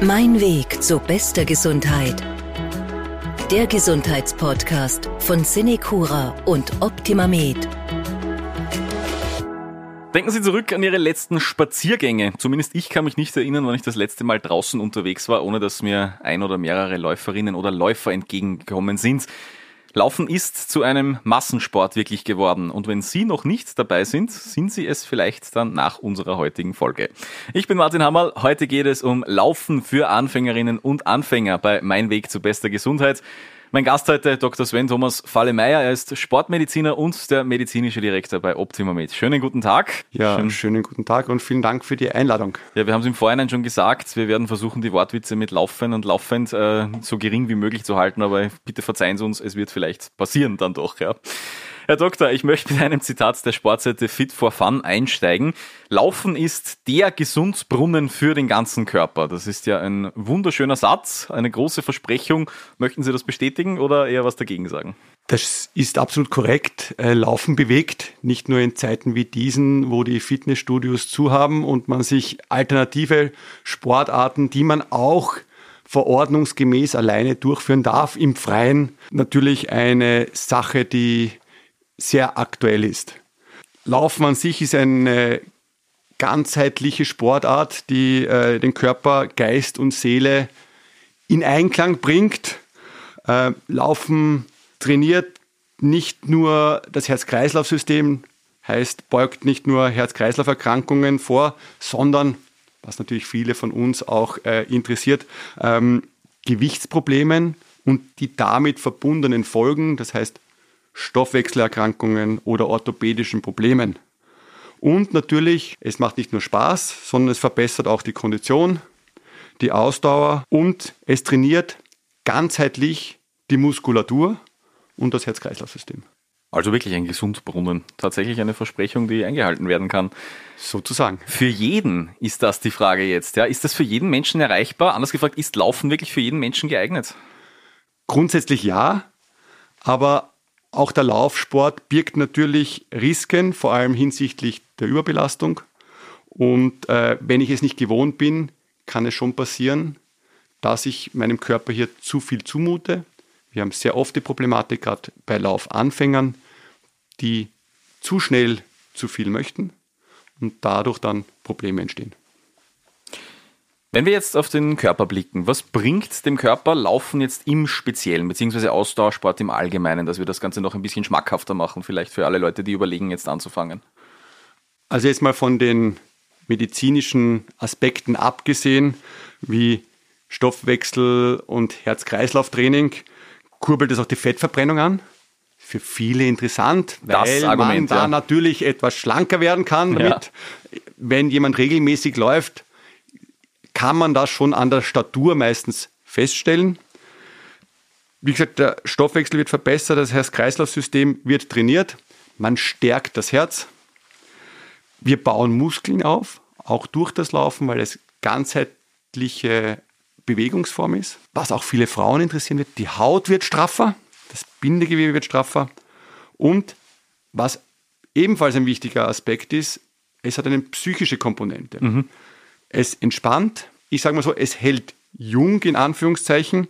Mein Weg zu bester Gesundheit. Der Gesundheitspodcast von Cinecura und OptimaMed. Denken Sie zurück an Ihre letzten Spaziergänge. Zumindest ich kann mich nicht erinnern, wann ich das letzte Mal draußen unterwegs war, ohne dass mir ein oder mehrere Läuferinnen oder Läufer entgegengekommen sind. Laufen ist zu einem Massensport wirklich geworden. Und wenn Sie noch nicht dabei sind, sind Sie es vielleicht dann nach unserer heutigen Folge. Ich bin Martin Hammerl. Heute geht es um Laufen für Anfängerinnen und Anfänger bei Mein Weg zu bester Gesundheit. Mein Gast heute, Dr. Sven Thomas Falle-Meyer. Er ist Sportmediziner und der medizinische Direktor bei OptimaMed. Schönen guten Tag. Ja, Schön. schönen guten Tag und vielen Dank für die Einladung. Ja, wir haben es im Vorhinein schon gesagt. Wir werden versuchen, die Wortwitze mit Laufen und Laufend äh, so gering wie möglich zu halten, aber bitte verzeihen Sie uns, es wird vielleicht passieren dann doch, ja. Herr Doktor, ich möchte mit einem Zitat der Sportseite Fit for Fun einsteigen. Laufen ist der Gesundsbrunnen für den ganzen Körper. Das ist ja ein wunderschöner Satz, eine große Versprechung. Möchten Sie das bestätigen oder eher was dagegen sagen? Das ist absolut korrekt. Äh, Laufen bewegt, nicht nur in Zeiten wie diesen, wo die Fitnessstudios zu haben und man sich alternative Sportarten, die man auch verordnungsgemäß alleine durchführen darf im Freien, natürlich eine Sache, die sehr aktuell ist. Laufen an sich ist eine ganzheitliche Sportart, die äh, den Körper, Geist und Seele in Einklang bringt. Äh, Laufen trainiert nicht nur das Herz-Kreislauf-System, heißt, beugt nicht nur Herz-Kreislauf-Erkrankungen vor, sondern, was natürlich viele von uns auch äh, interessiert, ähm, Gewichtsproblemen und die damit verbundenen Folgen, das heißt Stoffwechselerkrankungen oder orthopädischen Problemen. Und natürlich, es macht nicht nur Spaß, sondern es verbessert auch die Kondition, die Ausdauer und es trainiert ganzheitlich die Muskulatur und das Herz-Kreislauf-System. Also wirklich ein Gesundbrunnen. Tatsächlich eine Versprechung, die eingehalten werden kann. Sozusagen. Für jeden ist das die Frage jetzt. Ja? Ist das für jeden Menschen erreichbar? Anders gefragt, ist Laufen wirklich für jeden Menschen geeignet? Grundsätzlich ja, aber auch der Laufsport birgt natürlich Risiken, vor allem hinsichtlich der Überbelastung. Und äh, wenn ich es nicht gewohnt bin, kann es schon passieren, dass ich meinem Körper hier zu viel zumute. Wir haben sehr oft die Problematik, gerade bei Laufanfängern, die zu schnell zu viel möchten und dadurch dann Probleme entstehen. Wenn wir jetzt auf den Körper blicken, was bringt dem Körper Laufen jetzt im Speziellen, beziehungsweise Ausdauersport im Allgemeinen, dass wir das Ganze noch ein bisschen schmackhafter machen, vielleicht für alle Leute, die überlegen, jetzt anzufangen? Also jetzt mal von den medizinischen Aspekten abgesehen, wie Stoffwechsel und Herz-Kreislauf-Training, kurbelt es auch die Fettverbrennung an. Für viele interessant, weil Argument, man da ja. natürlich etwas schlanker werden kann damit. Ja. Wenn jemand regelmäßig läuft, kann man das schon an der Statur meistens feststellen. Wie gesagt, der Stoffwechsel wird verbessert, das Herz-Kreislauf-System wird trainiert, man stärkt das Herz. Wir bauen Muskeln auf, auch durch das Laufen, weil es ganzheitliche Bewegungsform ist. Was auch viele Frauen interessieren wird, die Haut wird straffer, das Bindegewebe wird straffer und was ebenfalls ein wichtiger Aspekt ist, es hat eine psychische Komponente. Mhm. Es entspannt, ich sage mal so, es hält jung in Anführungszeichen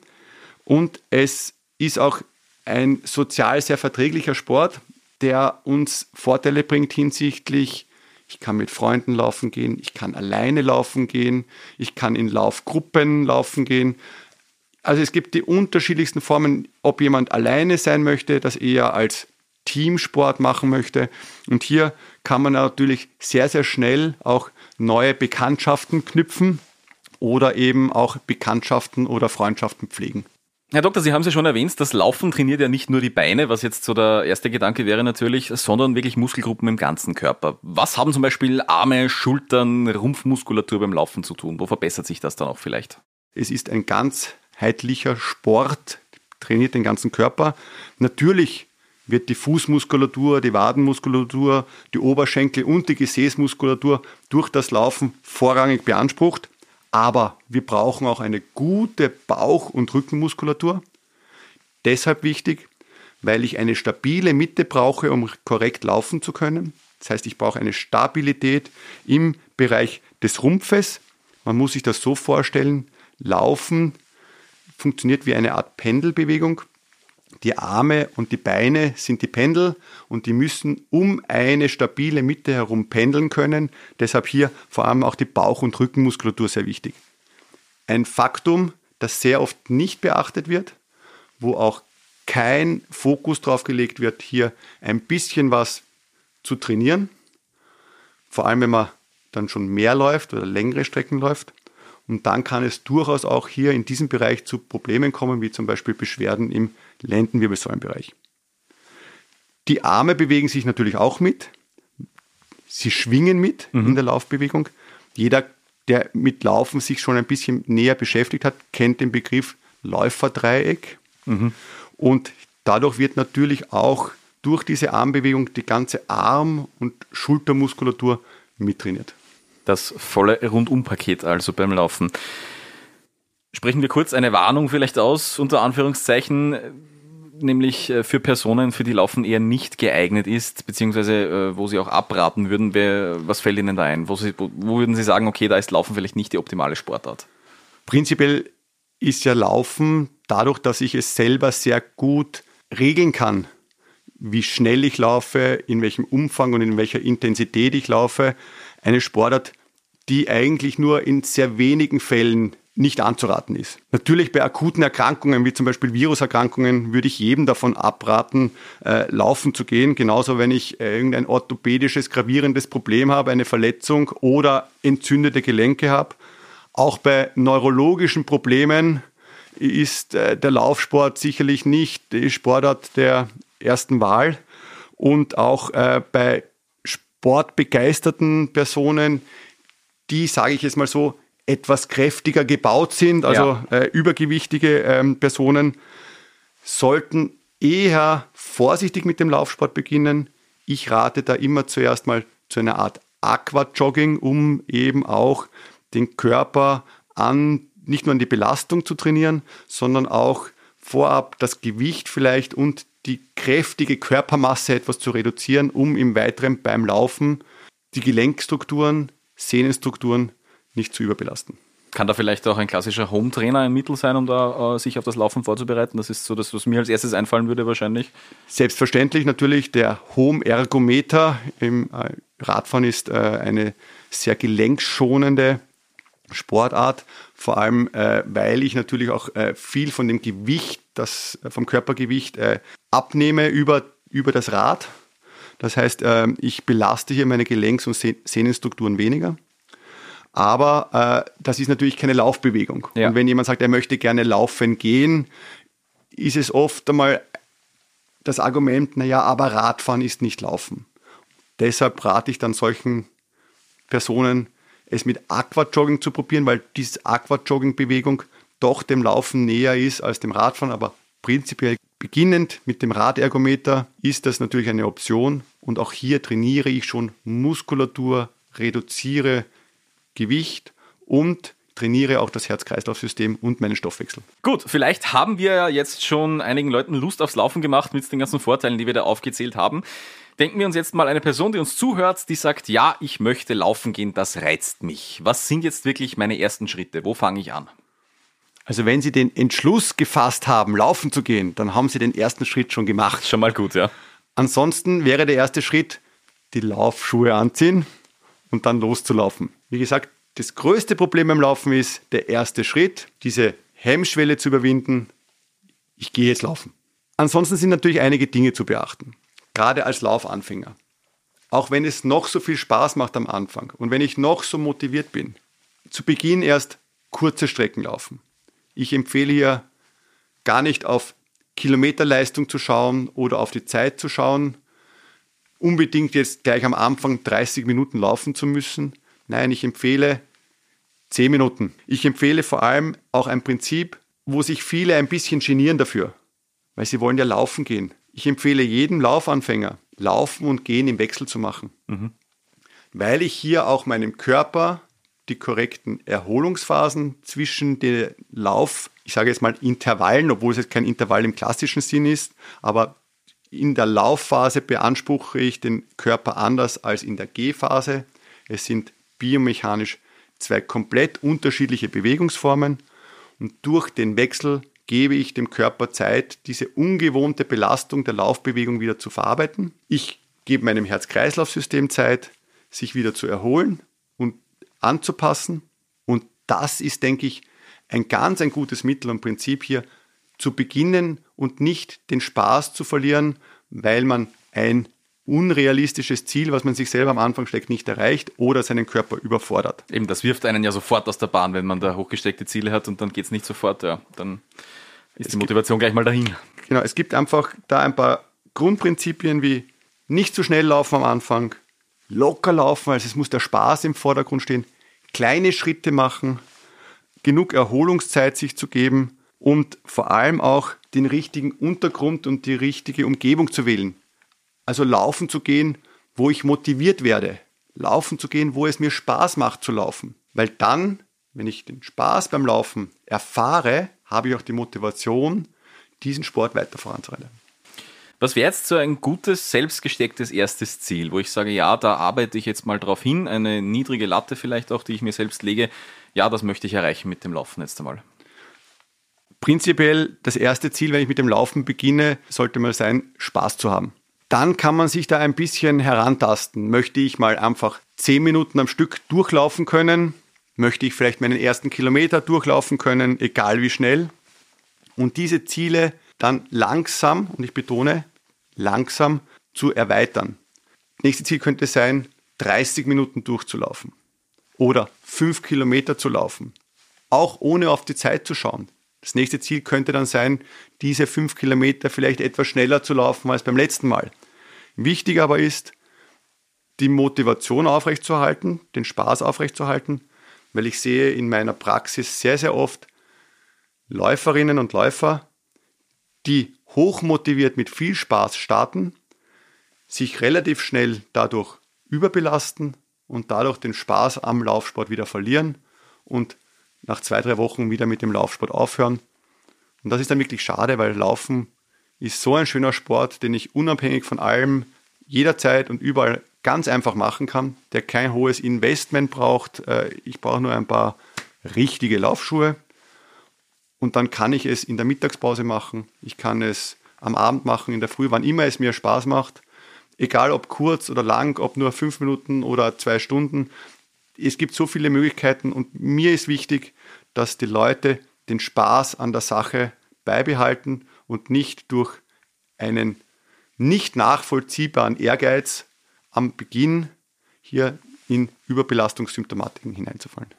und es ist auch ein sozial sehr verträglicher Sport, der uns Vorteile bringt hinsichtlich, ich kann mit Freunden laufen gehen, ich kann alleine laufen gehen, ich kann in Laufgruppen laufen gehen. Also es gibt die unterschiedlichsten Formen, ob jemand alleine sein möchte, das eher als Teamsport machen möchte. Und hier kann man natürlich sehr, sehr schnell auch neue Bekanntschaften knüpfen oder eben auch Bekanntschaften oder Freundschaften pflegen. Herr Doktor, Sie haben es ja schon erwähnt, das Laufen trainiert ja nicht nur die Beine, was jetzt so der erste Gedanke wäre natürlich, sondern wirklich Muskelgruppen im ganzen Körper. Was haben zum Beispiel Arme, Schultern, Rumpfmuskulatur beim Laufen zu tun? Wo verbessert sich das dann auch vielleicht? Es ist ein ganzheitlicher Sport, trainiert den ganzen Körper. Natürlich wird die Fußmuskulatur, die Wadenmuskulatur, die Oberschenkel und die Gesäßmuskulatur durch das Laufen vorrangig beansprucht. Aber wir brauchen auch eine gute Bauch- und Rückenmuskulatur. Deshalb wichtig, weil ich eine stabile Mitte brauche, um korrekt laufen zu können. Das heißt, ich brauche eine Stabilität im Bereich des Rumpfes. Man muss sich das so vorstellen, Laufen funktioniert wie eine Art Pendelbewegung. Die Arme und die Beine sind die Pendel und die müssen um eine stabile Mitte herum pendeln können. Deshalb hier vor allem auch die Bauch- und Rückenmuskulatur sehr wichtig. Ein Faktum, das sehr oft nicht beachtet wird, wo auch kein Fokus drauf gelegt wird, hier ein bisschen was zu trainieren. Vor allem, wenn man dann schon mehr läuft oder längere Strecken läuft. Und dann kann es durchaus auch hier in diesem Bereich zu Problemen kommen, wie zum Beispiel Beschwerden im Lendenwirbelsäulenbereich. Die Arme bewegen sich natürlich auch mit. Sie schwingen mit mhm. in der Laufbewegung. Jeder, der mit Laufen sich schon ein bisschen näher beschäftigt hat, kennt den Begriff Läuferdreieck. Mhm. Und dadurch wird natürlich auch durch diese Armbewegung die ganze Arm- und Schultermuskulatur mittrainiert. Das volle Rundumpaket also beim Laufen. Sprechen wir kurz eine Warnung vielleicht aus, unter Anführungszeichen, nämlich äh, für Personen, für die Laufen eher nicht geeignet ist, beziehungsweise äh, wo Sie auch abraten würden. was fällt Ihnen da ein? Wo, Sie, wo würden Sie sagen, okay, da ist Laufen vielleicht nicht die optimale Sportart? Prinzipiell ist ja Laufen dadurch, dass ich es selber sehr gut regeln kann, wie schnell ich laufe, in welchem Umfang und in welcher Intensität ich laufe, eine Sportart, die eigentlich nur in sehr wenigen Fällen nicht anzuraten ist. Natürlich bei akuten Erkrankungen, wie zum Beispiel Viruserkrankungen, würde ich jedem davon abraten, äh, laufen zu gehen. Genauso, wenn ich äh, irgendein orthopädisches, gravierendes Problem habe, eine Verletzung oder entzündete Gelenke habe. Auch bei neurologischen Problemen ist äh, der Laufsport sicherlich nicht die Sportart der ersten Wahl. Und auch äh, bei sportbegeisterten Personen die, sage ich jetzt mal so, etwas kräftiger gebaut sind, also ja. äh, übergewichtige ähm, Personen, sollten eher vorsichtig mit dem Laufsport beginnen. Ich rate da immer zuerst mal zu einer Art Aquajogging, um eben auch den Körper an, nicht nur an die Belastung zu trainieren, sondern auch vorab das Gewicht vielleicht und die kräftige Körpermasse etwas zu reduzieren, um im Weiteren beim Laufen die Gelenkstrukturen Sehnenstrukturen nicht zu überbelasten. Kann da vielleicht auch ein klassischer Home-Trainer ein Mittel sein, um da äh, sich auf das Laufen vorzubereiten? Das ist so das, was mir als erstes einfallen würde wahrscheinlich. Selbstverständlich natürlich der Home-Ergometer im äh, Radfahren ist äh, eine sehr gelenkschonende Sportart, vor allem äh, weil ich natürlich auch äh, viel von dem Gewicht, das vom Körpergewicht äh, abnehme über, über das Rad. Das heißt, ähm, ich belaste hier meine Gelenks- und Sehnenstrukturen weniger. Aber äh, das ist natürlich keine Laufbewegung. Ja. Und wenn jemand sagt, er möchte gerne laufen gehen, ist es oft einmal das Argument, naja, aber Radfahren ist nicht Laufen. Deshalb rate ich dann solchen Personen, es mit Aquajogging zu probieren, weil diese Aquajogging-Bewegung doch dem Laufen näher ist als dem Radfahren, aber prinzipiell Beginnend mit dem Radergometer ist das natürlich eine Option und auch hier trainiere ich schon Muskulatur, reduziere Gewicht und trainiere auch das Herz-Kreislauf-System und meinen Stoffwechsel. Gut, vielleicht haben wir jetzt schon einigen Leuten Lust aufs Laufen gemacht mit den ganzen Vorteilen, die wir da aufgezählt haben. Denken wir uns jetzt mal eine Person, die uns zuhört, die sagt, ja, ich möchte laufen gehen, das reizt mich. Was sind jetzt wirklich meine ersten Schritte? Wo fange ich an? Also wenn Sie den Entschluss gefasst haben, laufen zu gehen, dann haben Sie den ersten Schritt schon gemacht. Schon mal gut, ja. Ansonsten wäre der erste Schritt, die Laufschuhe anziehen und dann loszulaufen. Wie gesagt, das größte Problem beim Laufen ist der erste Schritt, diese Hemmschwelle zu überwinden. Ich gehe jetzt laufen. Ansonsten sind natürlich einige Dinge zu beachten, gerade als Laufanfänger. Auch wenn es noch so viel Spaß macht am Anfang und wenn ich noch so motiviert bin, zu Beginn erst kurze Strecken laufen. Ich empfehle hier gar nicht auf Kilometerleistung zu schauen oder auf die Zeit zu schauen, unbedingt jetzt gleich am Anfang 30 Minuten laufen zu müssen. Nein, ich empfehle 10 Minuten. Ich empfehle vor allem auch ein Prinzip, wo sich viele ein bisschen genieren dafür, weil sie wollen ja laufen gehen. Ich empfehle jedem Laufanfänger, laufen und gehen im Wechsel zu machen, mhm. weil ich hier auch meinem Körper die korrekten Erholungsphasen zwischen den Lauf, ich sage jetzt mal Intervallen, obwohl es jetzt kein Intervall im klassischen Sinn ist, aber in der Laufphase beanspruche ich den Körper anders als in der Gehphase. Es sind biomechanisch zwei komplett unterschiedliche Bewegungsformen Und durch den Wechsel gebe ich dem Körper Zeit, diese ungewohnte Belastung der Laufbewegung wieder zu verarbeiten. Ich gebe meinem Herz-Kreislauf-System Zeit, sich wieder zu erholen anzupassen. Und das ist, denke ich, ein ganz ein gutes Mittel und Prinzip hier zu beginnen und nicht den Spaß zu verlieren, weil man ein unrealistisches Ziel, was man sich selber am Anfang steckt, nicht erreicht oder seinen Körper überfordert. Eben, das wirft einen ja sofort aus der Bahn, wenn man da hochgesteckte Ziele hat und dann geht es nicht sofort, ja. Dann ist es die Motivation gibt, gleich mal dahin. Genau, es gibt einfach da ein paar Grundprinzipien wie nicht zu schnell laufen am Anfang, locker laufen, also es muss der Spaß im Vordergrund stehen, kleine Schritte machen, genug Erholungszeit sich zu geben und vor allem auch den richtigen Untergrund und die richtige Umgebung zu wählen. Also laufen zu gehen, wo ich motiviert werde. Laufen zu gehen, wo es mir Spaß macht zu laufen. Weil dann, wenn ich den Spaß beim Laufen erfahre, habe ich auch die Motivation, diesen Sport weiter voranzurennen. Was wäre jetzt so ein gutes, selbstgestecktes erstes Ziel, wo ich sage, ja, da arbeite ich jetzt mal drauf hin, eine niedrige Latte vielleicht auch, die ich mir selbst lege, ja, das möchte ich erreichen mit dem Laufen jetzt einmal? Prinzipiell das erste Ziel, wenn ich mit dem Laufen beginne, sollte mal sein, Spaß zu haben dann kann man sich da ein bisschen herantasten. Möchte ich mal einfach zehn Minuten am Stück durchlaufen können? Möchte ich vielleicht meinen ersten Kilometer durchlaufen können, egal wie schnell? Und diese Ziele dann langsam, und ich betone, langsam zu erweitern. Nächste Ziel könnte sein, 30 Minuten durchzulaufen oder 5 Kilometer zu laufen, auch ohne auf die Zeit zu schauen. Das nächste Ziel könnte dann sein, diese 5 Kilometer vielleicht etwas schneller zu laufen als beim letzten Mal. Wichtig aber ist, die Motivation aufrechtzuerhalten, den Spaß aufrechtzuerhalten, weil ich sehe in meiner Praxis sehr, sehr oft Läuferinnen und Läufer, die hochmotiviert mit viel Spaß starten, sich relativ schnell dadurch überbelasten und dadurch den Spaß am Laufsport wieder verlieren und nach zwei, drei Wochen wieder mit dem Laufsport aufhören. Und das ist dann wirklich schade, weil Laufen ist so ein schöner Sport, den ich unabhängig von allem jederzeit und überall ganz einfach machen kann, der kein hohes Investment braucht. Äh, ich brauche nur ein paar richtige Laufschuhe und dann kann ich es in der Mittagspause machen. Ich kann es am Abend machen, in der Früh, wann immer es mir Spaß macht. Egal ob kurz oder lang, ob nur fünf Minuten oder zwei Stunden. Es gibt so viele Möglichkeiten und mir ist wichtig, dass die Leute den Spaß an der Sache beibehalten und nicht durch einen nicht nachvollziehbaren Ehrgeiz am Beginn hier in Überbelastungssymptomatiken hineinzufallen.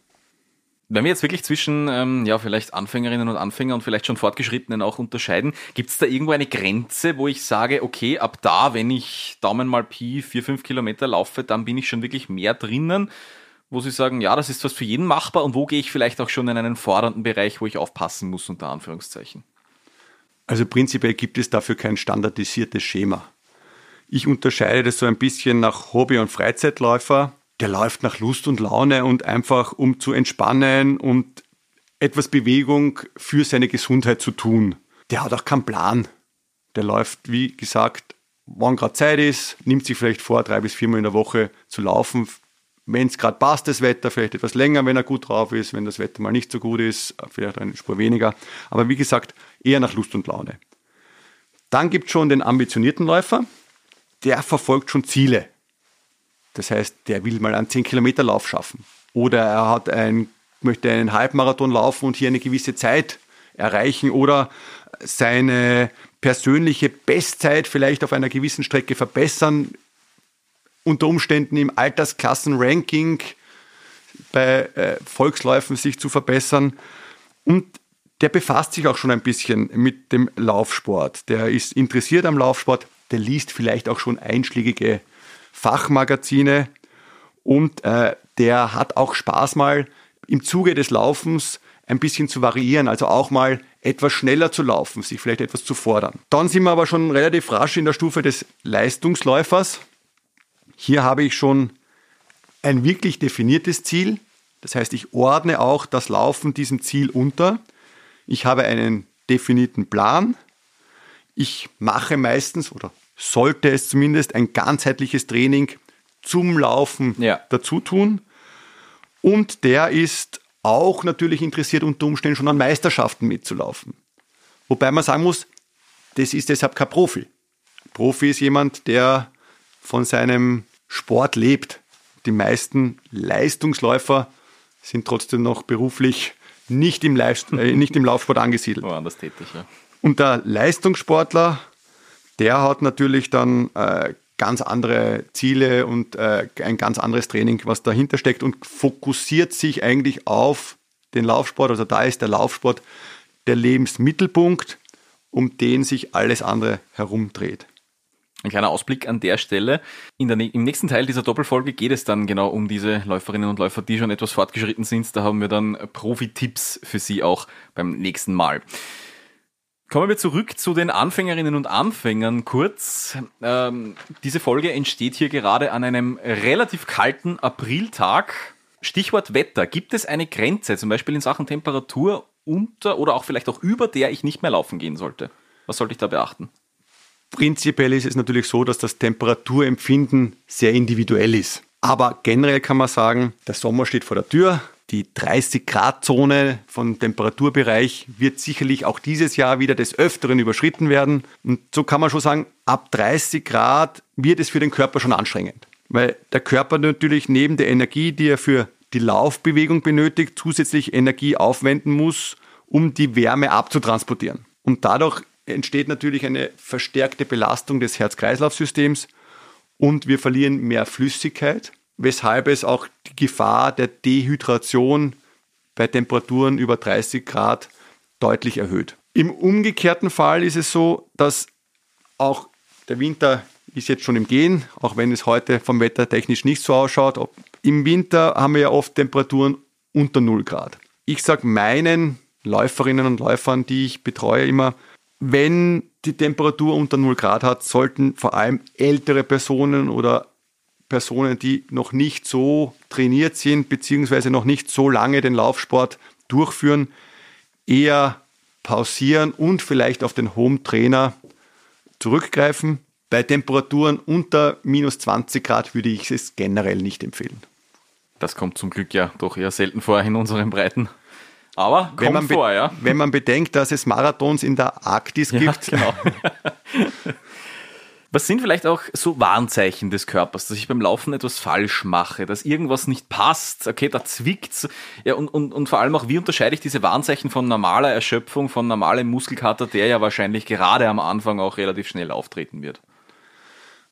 Wenn wir jetzt wirklich zwischen ähm, ja vielleicht Anfängerinnen und Anfänger und vielleicht schon Fortgeschrittenen auch unterscheiden, gibt es da irgendwo eine Grenze, wo ich sage, okay, ab da, wenn ich Daumen mal Pi vier fünf Kilometer laufe, dann bin ich schon wirklich mehr drinnen, wo Sie sagen, ja, das ist was für jeden machbar und wo gehe ich vielleicht auch schon in einen fordernden Bereich, wo ich aufpassen muss, unter Anführungszeichen? Also prinzipiell gibt es dafür kein standardisiertes Schema. Ich unterscheide das so ein bisschen nach Hobby- und Freizeitläufer. Der läuft nach Lust und Laune und einfach um zu entspannen und etwas Bewegung für seine Gesundheit zu tun. Der hat auch keinen Plan. Der läuft, wie gesagt, wann gerade Zeit ist, nimmt sich vielleicht vor, drei bis viermal in der Woche zu laufen, wenn es gerade passt, das Wetter, vielleicht etwas länger, wenn er gut drauf ist, wenn das Wetter mal nicht so gut ist, vielleicht eine Spur weniger. Aber wie gesagt, eher nach Lust und Laune. Dann gibt es schon den ambitionierten Läufer, der verfolgt schon Ziele. Das heißt, der will mal einen 10 Kilometer Lauf schaffen. Oder er hat ein, möchte einen Halbmarathon laufen und hier eine gewisse Zeit erreichen oder seine persönliche Bestzeit vielleicht auf einer gewissen Strecke verbessern, unter Umständen im Altersklassenranking bei äh, Volksläufen sich zu verbessern. Und der befasst sich auch schon ein bisschen mit dem Laufsport. Der ist interessiert am Laufsport, der liest vielleicht auch schon einschlägige Fachmagazine und äh, der hat auch Spaß mal im Zuge des Laufens ein bisschen zu variieren, also auch mal etwas schneller zu laufen, sich vielleicht etwas zu fordern. Dann sind wir aber schon relativ rasch in der Stufe des Leistungsläufers. Hier habe ich schon ein wirklich definiertes Ziel. Das heißt, ich ordne auch das Laufen diesem Ziel unter. Ich habe einen definierten Plan. Ich mache meistens oder sollte es zumindest ein ganzheitliches Training zum Laufen ja. dazu tun. Und der ist auch natürlich interessiert, unter Umständen schon an Meisterschaften mitzulaufen. Wobei man sagen muss, das ist deshalb kein Profi. Profi ist jemand, der von seinem Sport lebt. Die meisten Leistungsläufer sind trotzdem noch beruflich nicht im, Live äh, nicht im Laufsport angesiedelt. Woanders tätig, ja. Und der Leistungssportler, der hat natürlich dann äh, ganz andere Ziele und äh, ein ganz anderes Training, was dahinter steckt und fokussiert sich eigentlich auf den Laufsport. Also da ist der Laufsport der Lebensmittelpunkt, um den sich alles andere herumdreht. Ein kleiner Ausblick an der Stelle. Der, Im nächsten Teil dieser Doppelfolge geht es dann genau um diese Läuferinnen und Läufer, die schon etwas fortgeschritten sind. Da haben wir dann Profi-Tipps für Sie auch beim nächsten Mal. Kommen wir zurück zu den Anfängerinnen und Anfängern kurz. Ähm, diese Folge entsteht hier gerade an einem relativ kalten Apriltag. Stichwort Wetter. Gibt es eine Grenze, zum Beispiel in Sachen Temperatur unter oder auch vielleicht auch über der ich nicht mehr laufen gehen sollte? Was sollte ich da beachten? Prinzipiell ist es natürlich so, dass das Temperaturempfinden sehr individuell ist. Aber generell kann man sagen, der Sommer steht vor der Tür. Die 30-Grad-Zone von Temperaturbereich wird sicherlich auch dieses Jahr wieder des Öfteren überschritten werden. Und so kann man schon sagen, ab 30 Grad wird es für den Körper schon anstrengend. Weil der Körper natürlich neben der Energie, die er für die Laufbewegung benötigt, zusätzlich Energie aufwenden muss, um die Wärme abzutransportieren. Und dadurch entsteht natürlich eine verstärkte Belastung des Herz-Kreislauf-Systems und wir verlieren mehr Flüssigkeit, weshalb es auch Gefahr der Dehydration bei Temperaturen über 30 Grad deutlich erhöht. Im umgekehrten Fall ist es so, dass auch der Winter ist jetzt schon im Gehen, auch wenn es heute vom Wetter technisch nicht so ausschaut. Im Winter haben wir ja oft Temperaturen unter 0 Grad. Ich sage meinen Läuferinnen und Läufern, die ich betreue, immer, wenn die Temperatur unter 0 Grad hat, sollten vor allem ältere Personen oder Personen, die noch nicht so trainiert sind, beziehungsweise noch nicht so lange den Laufsport durchführen, eher pausieren und vielleicht auf den Home Trainer zurückgreifen. Bei Temperaturen unter minus 20 Grad würde ich es generell nicht empfehlen. Das kommt zum Glück ja doch eher selten vor in unseren Breiten. Aber wenn man, vor, ja. wenn man bedenkt, dass es Marathons in der Arktis ja, gibt. Genau. Was sind vielleicht auch so Warnzeichen des Körpers, dass ich beim Laufen etwas falsch mache, dass irgendwas nicht passt, okay, da zwickt's. Ja, und, und, und vor allem auch, wie unterscheide ich diese Warnzeichen von normaler Erschöpfung, von normalem Muskelkater, der ja wahrscheinlich gerade am Anfang auch relativ schnell auftreten wird?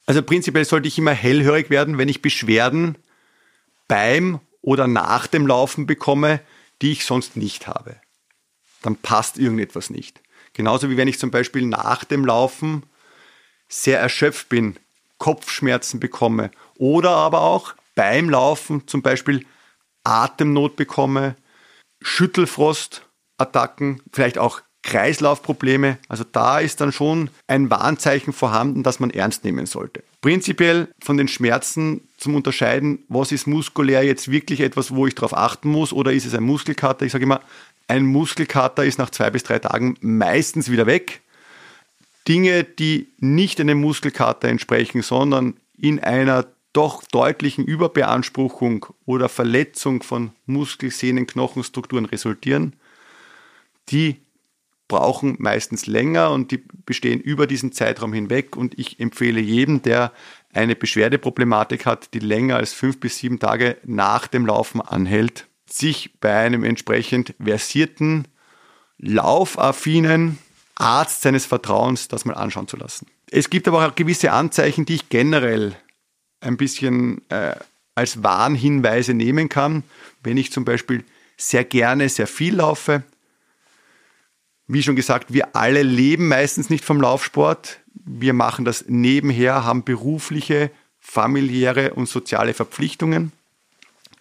Also prinzipiell sollte ich immer hellhörig werden, wenn ich Beschwerden beim oder nach dem Laufen bekomme, die ich sonst nicht habe. Dann passt irgendetwas nicht. Genauso wie wenn ich zum Beispiel nach dem Laufen sehr erschöpft bin, Kopfschmerzen bekomme oder aber auch beim Laufen zum Beispiel Atemnot bekomme, Schüttelfrostattacken, vielleicht auch Kreislaufprobleme. Also da ist dann schon ein Warnzeichen vorhanden, das man ernst nehmen sollte. Prinzipiell von den Schmerzen zum Unterscheiden, was ist muskulär jetzt wirklich etwas, wo ich darauf achten muss oder ist es ein Muskelkater? Ich sage immer, ein Muskelkater ist nach zwei bis drei Tagen meistens wieder weg. Dinge, die nicht einem Muskelkater entsprechen, sondern in einer doch deutlichen Überbeanspruchung oder Verletzung von Muskel-, Sehnen-, Knochenstrukturen resultieren, die brauchen meistens länger und die bestehen über diesen Zeitraum hinweg. Und ich empfehle jedem, der eine Beschwerdeproblematik hat, die länger als fünf bis sieben Tage nach dem Laufen anhält, sich bei einem entsprechend versierten, laufaffinen Arzt seines Vertrauens das mal anschauen zu lassen. Es gibt aber auch gewisse Anzeichen, die ich generell ein bisschen äh, als Warnhinweise nehmen kann. Wenn ich zum Beispiel sehr gerne sehr viel laufe, wie schon gesagt, wir alle leben meistens nicht vom Laufsport. Wir machen das nebenher, haben berufliche, familiäre und soziale Verpflichtungen.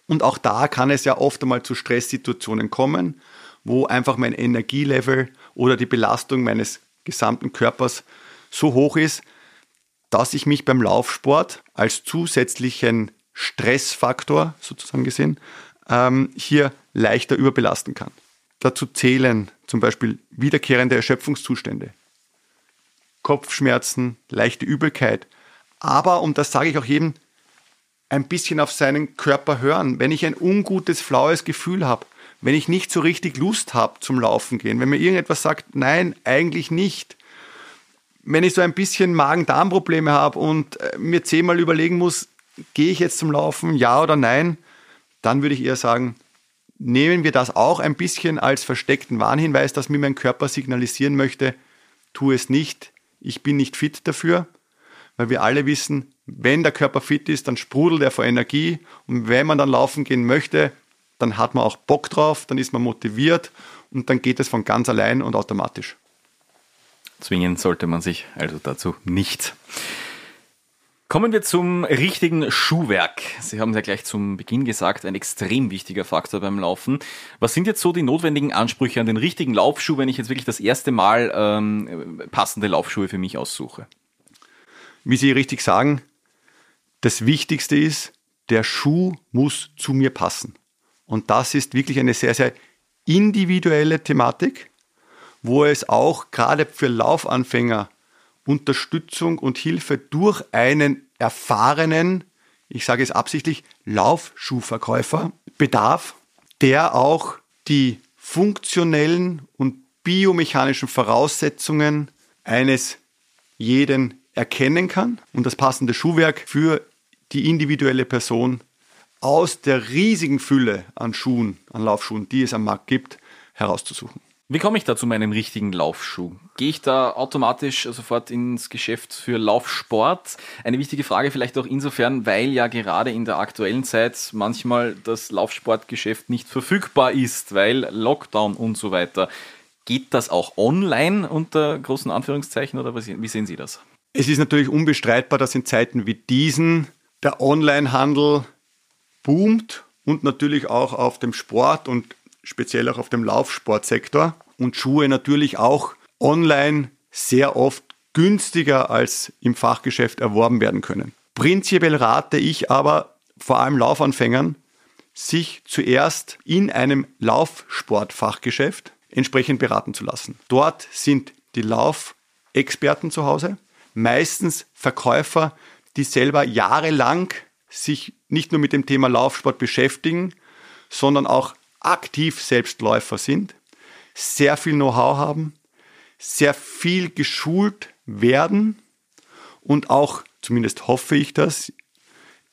Und auch da kann es ja oft einmal zu Stresssituationen kommen, wo einfach mein Energielevel oder die Belastung meines gesamten Körpers so hoch ist, dass ich mich beim Laufsport als zusätzlichen Stressfaktor sozusagen gesehen ähm, hier leichter überbelasten kann. Dazu zählen zum Beispiel wiederkehrende Erschöpfungszustände, Kopfschmerzen, leichte Übelkeit. Aber, und das sage ich auch jedem, ein bisschen auf seinen Körper hören. Wenn ich ein ungutes, flaues Gefühl habe, wenn ich nicht so richtig Lust habe zum Laufen gehen, wenn mir irgendetwas sagt, nein, eigentlich nicht, wenn ich so ein bisschen Magen-Darm-Probleme habe und äh, mir zehnmal überlegen muss, gehe ich jetzt zum Laufen, ja oder nein, dann würde ich eher sagen, nehmen wir das auch ein bisschen als versteckten Warnhinweis, dass mir mein Körper signalisieren möchte, tu es nicht, ich bin nicht fit dafür, weil wir alle wissen, wenn der Körper fit ist, dann sprudelt er vor Energie und wenn man dann laufen gehen möchte, dann hat man auch Bock drauf, dann ist man motiviert und dann geht es von ganz allein und automatisch. Zwingen sollte man sich also dazu nicht. Kommen wir zum richtigen Schuhwerk. Sie haben ja gleich zum Beginn gesagt, ein extrem wichtiger Faktor beim Laufen. Was sind jetzt so die notwendigen Ansprüche an den richtigen Laufschuh, wenn ich jetzt wirklich das erste Mal ähm, passende Laufschuhe für mich aussuche? Wie Sie richtig sagen, das Wichtigste ist, der Schuh muss zu mir passen. Und das ist wirklich eine sehr, sehr individuelle Thematik, wo es auch gerade für Laufanfänger Unterstützung und Hilfe durch einen erfahrenen, ich sage es absichtlich, Laufschuhverkäufer bedarf, der auch die funktionellen und biomechanischen Voraussetzungen eines jeden erkennen kann. Und das passende Schuhwerk für die individuelle Person aus der riesigen Fülle an Schuhen, an Laufschuhen, die es am Markt gibt, herauszusuchen. Wie komme ich da zu meinem richtigen Laufschuh? Gehe ich da automatisch sofort ins Geschäft für Laufsport? Eine wichtige Frage vielleicht auch insofern, weil ja gerade in der aktuellen Zeit manchmal das Laufsportgeschäft nicht verfügbar ist, weil Lockdown und so weiter. Geht das auch online unter großen Anführungszeichen oder wie sehen Sie das? Es ist natürlich unbestreitbar, dass in Zeiten wie diesen der Onlinehandel boomt und natürlich auch auf dem Sport und speziell auch auf dem Laufsportsektor und Schuhe natürlich auch online sehr oft günstiger als im Fachgeschäft erworben werden können. Prinzipiell rate ich aber vor allem Laufanfängern, sich zuerst in einem Laufsportfachgeschäft entsprechend beraten zu lassen. Dort sind die Laufexperten zu Hause, meistens Verkäufer, die selber jahrelang sich nicht nur mit dem Thema Laufsport beschäftigen, sondern auch aktiv Selbstläufer sind, sehr viel Know-how haben, sehr viel geschult werden und auch, zumindest hoffe ich das,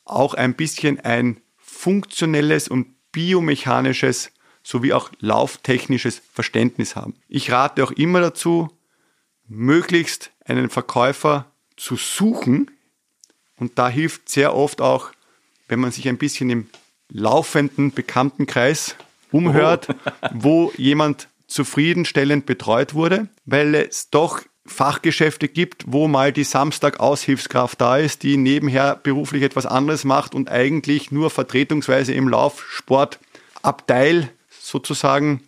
auch ein bisschen ein funktionelles und biomechanisches sowie auch lauftechnisches Verständnis haben. Ich rate auch immer dazu, möglichst einen Verkäufer zu suchen und da hilft sehr oft auch, wenn man sich ein bisschen im laufenden Bekanntenkreis umhört, oh. wo jemand zufriedenstellend betreut wurde, weil es doch Fachgeschäfte gibt, wo mal die Samstag-Aushilfskraft da ist, die nebenher beruflich etwas anderes macht und eigentlich nur vertretungsweise im Laufsportabteil sozusagen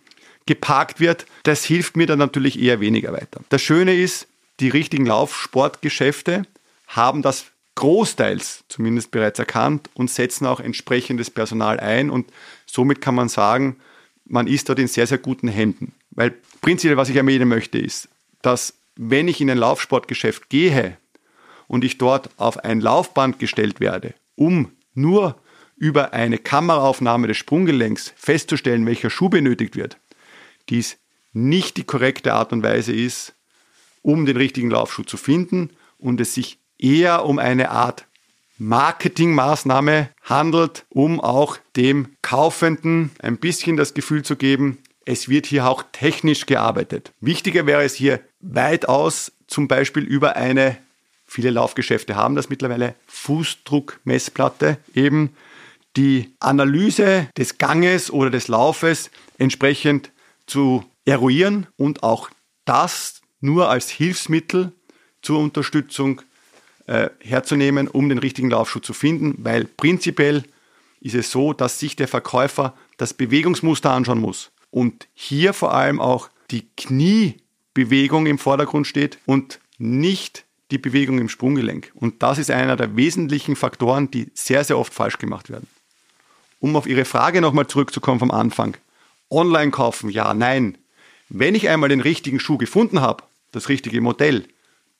geparkt wird. Das hilft mir dann natürlich eher weniger weiter. Das Schöne ist, die richtigen Laufsportgeschäfte haben das großteils zumindest bereits erkannt und setzen auch entsprechendes Personal ein und somit kann man sagen, man ist dort in sehr, sehr guten Händen. Weil prinzipiell, was ich erwähnen möchte, ist, dass wenn ich in ein Laufsportgeschäft gehe und ich dort auf ein Laufband gestellt werde, um nur über eine Kameraaufnahme des Sprunggelenks festzustellen, welcher Schuh benötigt wird, dies nicht die korrekte Art und Weise ist, um den richtigen Laufschuh zu finden und es sich eher um eine Art Marketingmaßnahme handelt, um auch dem Kaufenden ein bisschen das Gefühl zu geben, es wird hier auch technisch gearbeitet. Wichtiger wäre es hier weitaus zum Beispiel über eine, viele Laufgeschäfte haben das mittlerweile, Fußdruckmessplatte eben die Analyse des Ganges oder des Laufes entsprechend zu eruieren und auch das nur als Hilfsmittel zur Unterstützung äh, herzunehmen, um den richtigen Laufschuh zu finden, weil prinzipiell ist es so, dass sich der Verkäufer das Bewegungsmuster anschauen muss und hier vor allem auch die Kniebewegung im Vordergrund steht und nicht die Bewegung im Sprunggelenk. Und das ist einer der wesentlichen Faktoren, die sehr, sehr oft falsch gemacht werden. Um auf Ihre Frage nochmal zurückzukommen vom Anfang. Online kaufen, ja, nein. Wenn ich einmal den richtigen Schuh gefunden habe, das richtige Modell,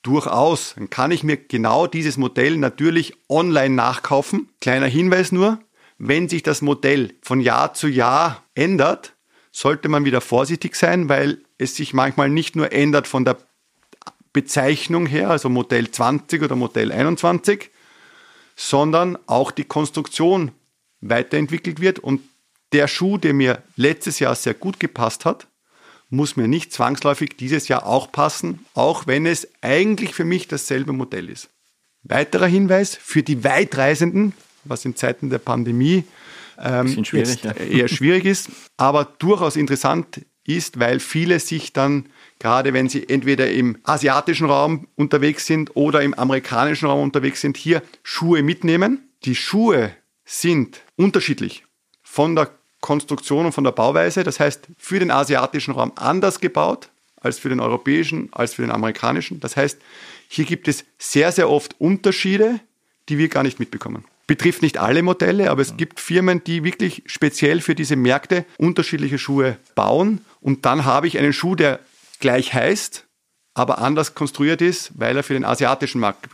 durchaus. Dann kann ich mir genau dieses Modell natürlich online nachkaufen. Kleiner Hinweis nur, wenn sich das Modell von Jahr zu Jahr ändert, sollte man wieder vorsichtig sein, weil es sich manchmal nicht nur ändert von der Bezeichnung her, also Modell 20 oder Modell 21, sondern auch die Konstruktion weiterentwickelt wird und der Schuh, der mir letztes Jahr sehr gut gepasst hat, muss mir nicht zwangsläufig dieses Jahr auch passen, auch wenn es eigentlich für mich dasselbe Modell ist. Weiterer Hinweis für die Weitreisenden, was in Zeiten der Pandemie ähm, schwierig, ja. eher schwierig ist, aber durchaus interessant ist, weil viele sich dann, gerade wenn sie entweder im asiatischen Raum unterwegs sind oder im amerikanischen Raum unterwegs sind, hier Schuhe mitnehmen. Die Schuhe sind unterschiedlich von der Konstruktion und von der Bauweise. Das heißt, für den asiatischen Raum anders gebaut als für den europäischen, als für den amerikanischen. Das heißt, hier gibt es sehr, sehr oft Unterschiede, die wir gar nicht mitbekommen. Betrifft nicht alle Modelle, aber es gibt Firmen, die wirklich speziell für diese Märkte unterschiedliche Schuhe bauen. Und dann habe ich einen Schuh, der gleich heißt, aber anders konstruiert ist, weil er für den asiatischen Markt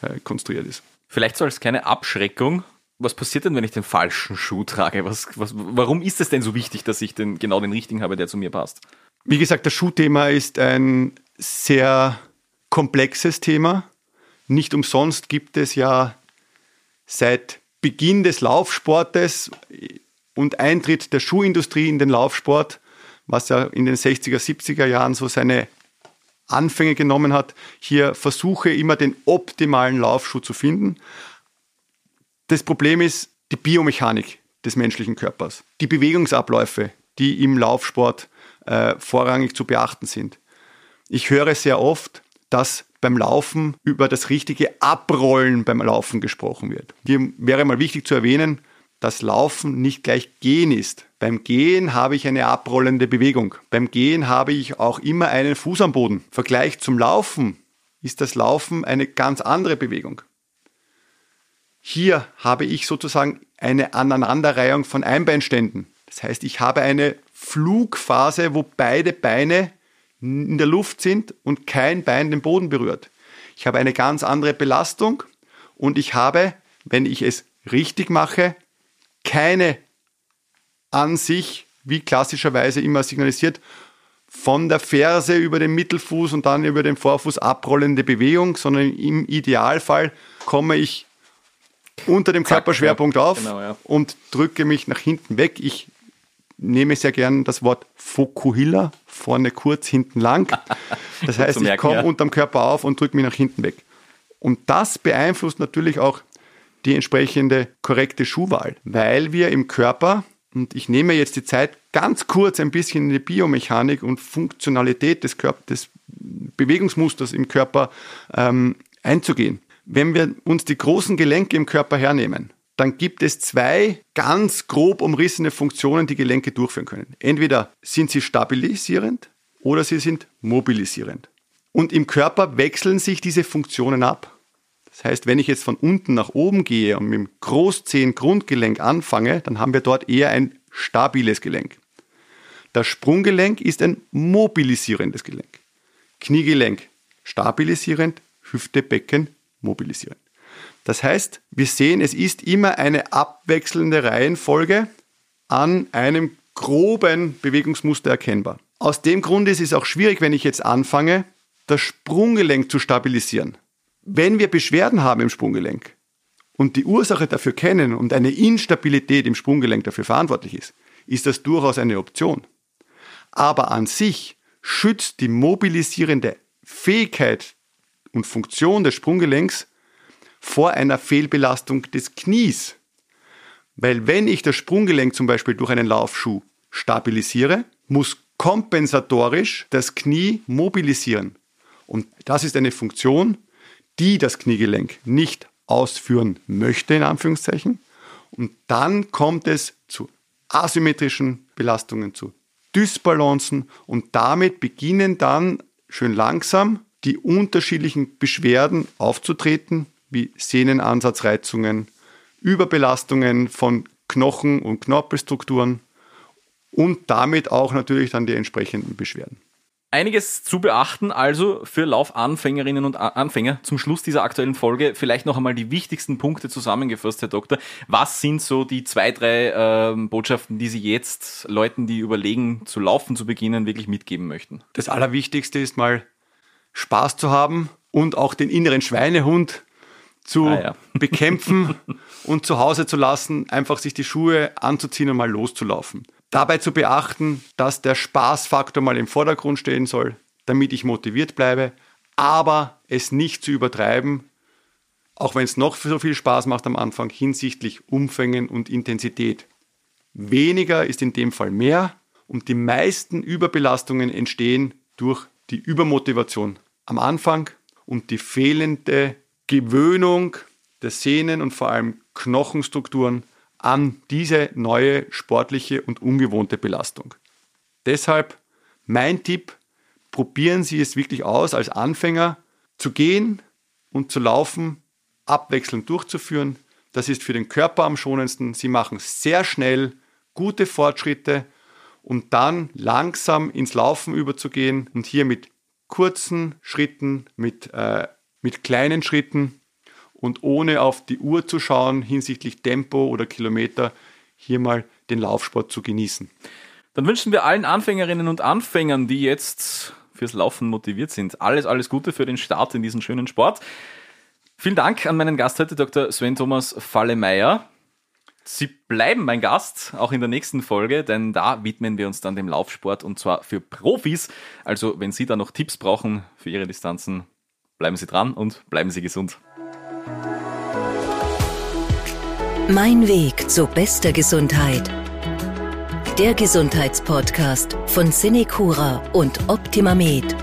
äh, konstruiert ist. Vielleicht soll es keine Abschreckung was passiert denn, wenn ich den falschen Schuh trage? Was, was, warum ist es denn so wichtig, dass ich den, genau den richtigen habe, der zu mir passt? Wie gesagt, das Schuhthema ist ein sehr komplexes Thema. Nicht umsonst gibt es ja seit Beginn des Laufsportes und Eintritt der Schuhindustrie in den Laufsport, was ja in den 60er, 70er Jahren so seine Anfänge genommen hat, hier versuche immer den optimalen Laufschuh zu finden. Das Problem ist die Biomechanik des menschlichen Körpers, die Bewegungsabläufe, die im Laufsport äh, vorrangig zu beachten sind. Ich höre sehr oft, dass beim Laufen über das richtige Abrollen beim Laufen gesprochen wird. Hier wäre mal wichtig zu erwähnen, dass Laufen nicht gleich Gehen ist. Beim Gehen habe ich eine abrollende Bewegung. Beim Gehen habe ich auch immer einen Fuß am Boden. Im Vergleich zum Laufen ist das Laufen eine ganz andere Bewegung. Hier habe ich sozusagen eine Aneinanderreihung von Einbeinständen. Das heißt, ich habe eine Flugphase, wo beide Beine in der Luft sind und kein Bein den Boden berührt. Ich habe eine ganz andere Belastung und ich habe, wenn ich es richtig mache, keine an sich, wie klassischerweise immer signalisiert, von der Ferse über den Mittelfuß und dann über den Vorfuß abrollende Bewegung, sondern im Idealfall komme ich unter dem Körperschwerpunkt ja, auf genau, ja. und drücke mich nach hinten weg. Ich nehme sehr gern das Wort Fokuhila, vorne kurz, hinten lang. Das heißt, ich komme ja. unterm Körper auf und drücke mich nach hinten weg. Und das beeinflusst natürlich auch die entsprechende korrekte Schuhwahl, weil wir im Körper, und ich nehme jetzt die Zeit ganz kurz ein bisschen in die Biomechanik und Funktionalität des, Körper, des Bewegungsmusters im Körper ähm, einzugehen. Wenn wir uns die großen Gelenke im Körper hernehmen, dann gibt es zwei ganz grob umrissene Funktionen, die Gelenke durchführen können. Entweder sind sie stabilisierend oder sie sind mobilisierend. Und im Körper wechseln sich diese Funktionen ab. Das heißt, wenn ich jetzt von unten nach oben gehe und mit dem Großzehen-Grundgelenk anfange, dann haben wir dort eher ein stabiles Gelenk. Das Sprunggelenk ist ein mobilisierendes Gelenk. Kniegelenk stabilisierend, Hüfte, Becken mobilisieren. Das heißt, wir sehen, es ist immer eine abwechselnde Reihenfolge an einem groben Bewegungsmuster erkennbar. Aus dem Grund ist es auch schwierig, wenn ich jetzt anfange, das Sprunggelenk zu stabilisieren. Wenn wir Beschwerden haben im Sprunggelenk und die Ursache dafür kennen und eine Instabilität im Sprunggelenk dafür verantwortlich ist, ist das durchaus eine Option. Aber an sich schützt die mobilisierende Fähigkeit und Funktion des Sprunggelenks vor einer Fehlbelastung des Knies. Weil wenn ich das Sprunggelenk zum Beispiel durch einen Laufschuh stabilisiere, muss kompensatorisch das Knie mobilisieren. Und das ist eine Funktion, die das Kniegelenk nicht ausführen möchte, in Anführungszeichen. Und dann kommt es zu asymmetrischen Belastungen, zu Dysbalancen und damit beginnen dann schön langsam die unterschiedlichen Beschwerden aufzutreten, wie Sehnenansatzreizungen, Überbelastungen von Knochen- und Knorpelstrukturen und damit auch natürlich dann die entsprechenden Beschwerden. Einiges zu beachten, also für Laufanfängerinnen und Anfänger. Zum Schluss dieser aktuellen Folge vielleicht noch einmal die wichtigsten Punkte zusammengefasst, Herr Doktor. Was sind so die zwei, drei äh, Botschaften, die Sie jetzt Leuten, die überlegen, zu laufen zu beginnen, wirklich mitgeben möchten? Das Allerwichtigste ist mal Spaß zu haben und auch den inneren Schweinehund zu ah, ja. bekämpfen und zu Hause zu lassen, einfach sich die Schuhe anzuziehen und mal loszulaufen. Dabei zu beachten, dass der Spaßfaktor mal im Vordergrund stehen soll, damit ich motiviert bleibe, aber es nicht zu übertreiben, auch wenn es noch so viel Spaß macht am Anfang, hinsichtlich Umfängen und Intensität. Weniger ist in dem Fall mehr und die meisten Überbelastungen entstehen durch die Übermotivation am Anfang und die fehlende Gewöhnung der Sehnen und vor allem Knochenstrukturen an diese neue sportliche und ungewohnte Belastung. Deshalb mein Tipp, probieren Sie es wirklich aus, als Anfänger zu gehen und zu laufen, abwechselnd durchzuführen. Das ist für den Körper am schonendsten. Sie machen sehr schnell gute Fortschritte, um dann langsam ins Laufen überzugehen und hier mit kurzen Schritten, mit, äh, mit kleinen Schritten und ohne auf die Uhr zu schauen hinsichtlich Tempo oder Kilometer, hier mal den Laufsport zu genießen. Dann wünschen wir allen Anfängerinnen und Anfängern, die jetzt fürs Laufen motiviert sind, alles, alles Gute für den Start in diesen schönen Sport. Vielen Dank an meinen Gast heute, Dr. Sven Thomas Fallemeier. Sie bleiben mein Gast, auch in der nächsten Folge, denn da widmen wir uns dann dem Laufsport und zwar für Profis. Also, wenn Sie da noch Tipps brauchen für Ihre Distanzen, bleiben Sie dran und bleiben Sie gesund. Mein Weg zu bester Gesundheit. Der Gesundheitspodcast von Cinecura und Optimamed.